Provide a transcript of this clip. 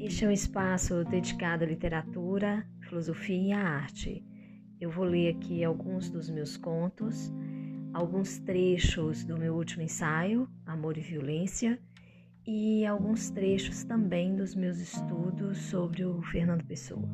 Este é um espaço dedicado à literatura, filosofia e à arte. Eu vou ler aqui alguns dos meus contos, alguns trechos do meu último ensaio, Amor e Violência, e alguns trechos também dos meus estudos sobre o Fernando Pessoa.